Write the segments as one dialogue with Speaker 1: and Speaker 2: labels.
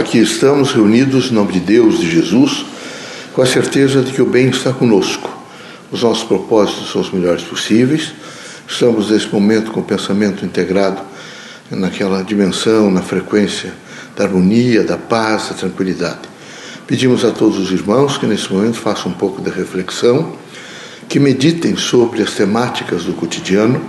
Speaker 1: aqui estamos reunidos em nome de Deus, de Jesus, com a certeza de que o bem está conosco. Os nossos propósitos são os melhores possíveis. Estamos nesse momento com o pensamento integrado naquela dimensão, na frequência da harmonia, da paz, da tranquilidade. Pedimos a todos os irmãos que nesse momento façam um pouco de reflexão, que meditem sobre as temáticas do cotidiano,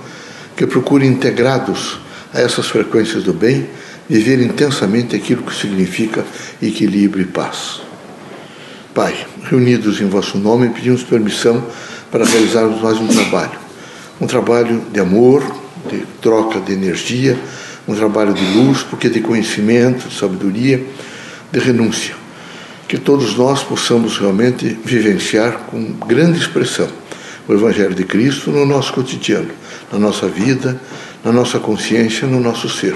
Speaker 1: que procurem integrados a essas frequências do bem viver intensamente aquilo que significa equilíbrio e paz. Pai, reunidos em vosso nome, pedimos permissão para realizarmos mais um trabalho. Um trabalho de amor, de troca de energia, um trabalho de luz, porque de conhecimento, de sabedoria, de renúncia. Que todos nós possamos realmente vivenciar com grande expressão o Evangelho de Cristo no nosso cotidiano, na nossa vida, na nossa consciência, no nosso ser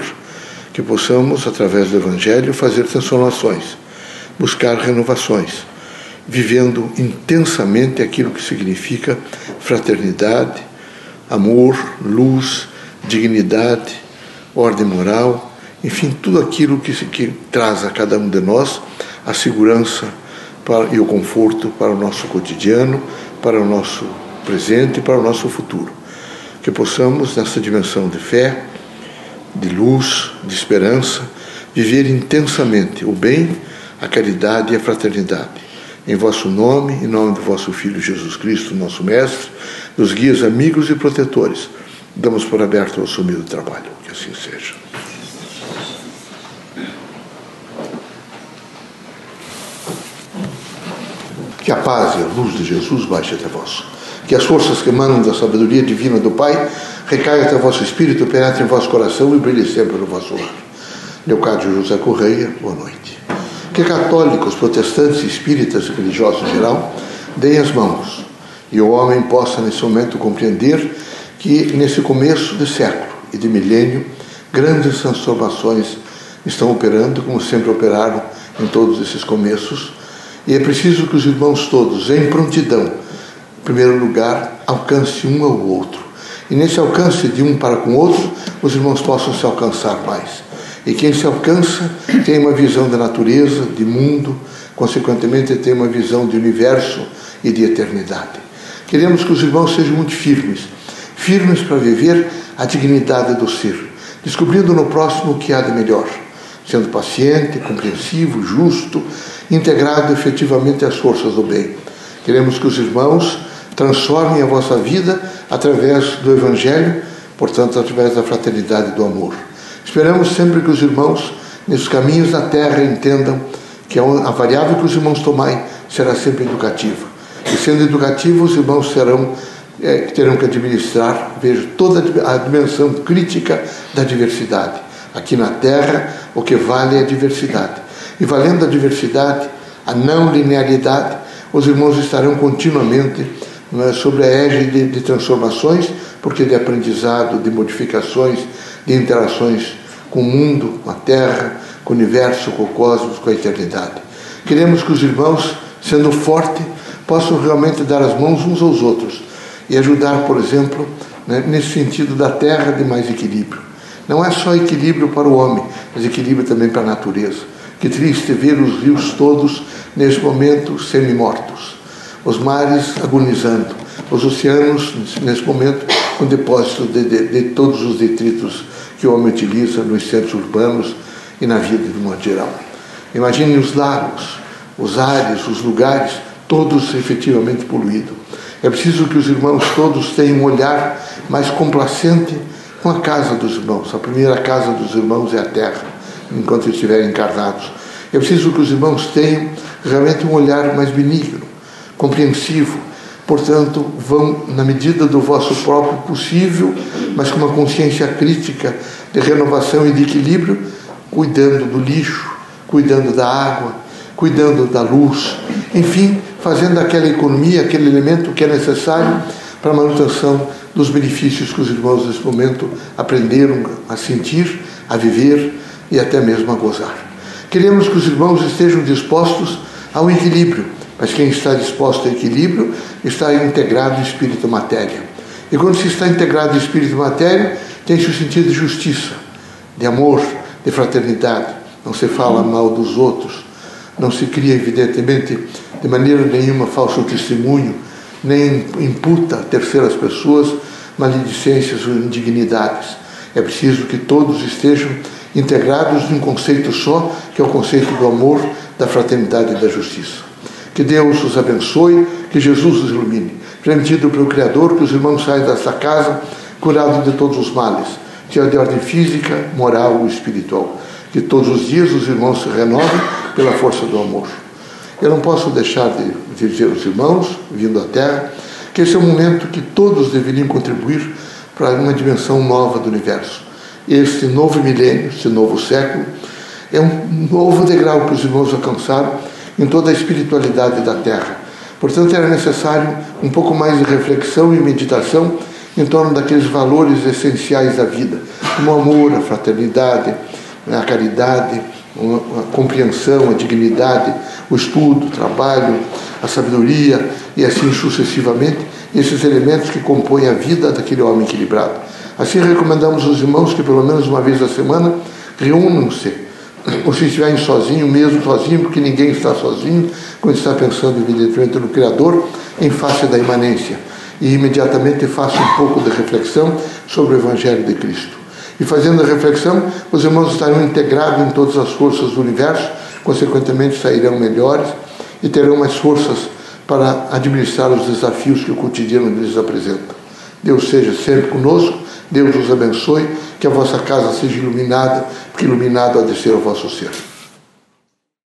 Speaker 1: que possamos, através do Evangelho, fazer transformações, buscar renovações, vivendo intensamente aquilo que significa fraternidade, amor, luz, dignidade, ordem moral, enfim, tudo aquilo que, que traz a cada um de nós a segurança para, e o conforto para o nosso cotidiano, para o nosso presente e para o nosso futuro. Que possamos, nessa dimensão de fé, de luz, de esperança, viver intensamente o bem, a caridade e a fraternidade. Em vosso nome, em nome do vosso Filho Jesus Cristo, nosso Mestre, dos guias amigos e protetores, damos por aberto o assumido trabalho. Que assim seja. Que a paz e a luz de Jesus baixe até vós. Que as forças que emanam da sabedoria divina do Pai recaia até o vosso espírito, penetre em vosso coração e brilhe sempre no vosso lar. Leocádio José Correia, boa noite. Que católicos, protestantes, espíritas e religiosos em geral deem as mãos e o homem possa nesse momento compreender que nesse começo de século e de milênio grandes transformações estão operando, como sempre operaram em todos esses começos, e é preciso que os irmãos todos, em prontidão, em primeiro lugar, alcance um ao outro e nesse alcance de um para com o outro, os irmãos possam se alcançar mais. E quem se alcança tem uma visão da natureza, de mundo, consequentemente tem uma visão de universo e de eternidade. Queremos que os irmãos sejam muito firmes, firmes para viver a dignidade do ser, descobrindo no próximo o que há de melhor, sendo paciente, compreensivo, justo, integrado efetivamente às forças do bem. Queremos que os irmãos transformem a vossa vida através do Evangelho, portanto, através da fraternidade e do amor. Esperamos sempre que os irmãos, nesses caminhos da terra, entendam que a variável que os irmãos tomarem será sempre educativa. E sendo educativa, os irmãos serão, é, terão que administrar, vejo, toda a dimensão crítica da diversidade. Aqui na Terra, o que vale é a diversidade. E valendo a diversidade, a não linearidade, os irmãos estarão continuamente é? sobre a égide de transformações, porque de aprendizado, de modificações, de interações com o mundo, com a Terra, com o universo, com o cosmos, com a eternidade. Queremos que os irmãos, sendo fortes, possam realmente dar as mãos uns aos outros e ajudar, por exemplo, né, nesse sentido da Terra de mais equilíbrio. Não é só equilíbrio para o homem, mas equilíbrio também para a natureza. Que triste ver os rios todos, nesse momento, semi-mortos os mares agonizando, os oceanos, nesse momento, com depósito de, de, de, todos os detritos que o homem utiliza nos centros urbanos e na vida de modo geral. Imaginem os lagos, os ares, os lugares, todos efetivamente poluídos. É preciso que os irmãos todos tenham um olhar mais complacente com a casa dos irmãos. A primeira casa dos irmãos é a terra, enquanto estiverem encarnados. É preciso que os irmãos tenham realmente um olhar mais benigno, compreensivo. Portanto, vão, na medida do vosso próprio possível, mas com uma consciência crítica de renovação e de equilíbrio, cuidando do lixo, cuidando da água, cuidando da luz, enfim, fazendo aquela economia, aquele elemento que é necessário para a manutenção dos benefícios que os irmãos nesse momento aprenderam a sentir, a viver e até mesmo a gozar. Queremos que os irmãos estejam dispostos ao equilíbrio, mas quem está disposto ao equilíbrio está integrado em espírito e quando se está integrado em espírito e matéria, tem-se o sentido de justiça, de amor, de fraternidade, não se fala mal dos outros, não se cria, evidentemente, de maneira nenhuma falso testemunho, nem imputa a terceiras pessoas maledicências ou indignidades. É preciso que todos estejam integrados num conceito só, que é o conceito do amor, da fraternidade e da justiça. Que Deus os abençoe, que Jesus os ilumine. Permitido pelo Criador que os irmãos saiam desta casa curados de todos os males, seja de ordem física, moral ou espiritual. Que todos os dias os irmãos se renovem pela força do amor. Eu não posso deixar de dizer aos irmãos, vindo à Terra, que esse é o momento que todos deveriam contribuir para uma dimensão nova do universo. Este novo milênio, este novo século, é um novo degrau que os irmãos alcançaram em toda a espiritualidade da Terra. Portanto, era necessário um pouco mais de reflexão e meditação em torno daqueles valores essenciais da vida, como o amor, a fraternidade, a caridade, a compreensão, a dignidade, o estudo, o trabalho, a sabedoria e assim sucessivamente, esses elementos que compõem a vida daquele homem equilibrado. Assim recomendamos aos irmãos que pelo menos uma vez a semana reúnam-se, ou se estiverem sozinho, mesmo sozinho, porque ninguém está sozinho, quando está pensando evidentemente no Criador, em face da imanência. E imediatamente faça um pouco de reflexão sobre o Evangelho de Cristo. E fazendo a reflexão, os irmãos estarão integrados em todas as forças do universo, consequentemente sairão melhores e terão mais forças para administrar os desafios que o cotidiano lhes apresenta. Deus seja sempre conosco, Deus os abençoe, que a vossa casa seja iluminada, porque iluminado há de ser o vosso ser.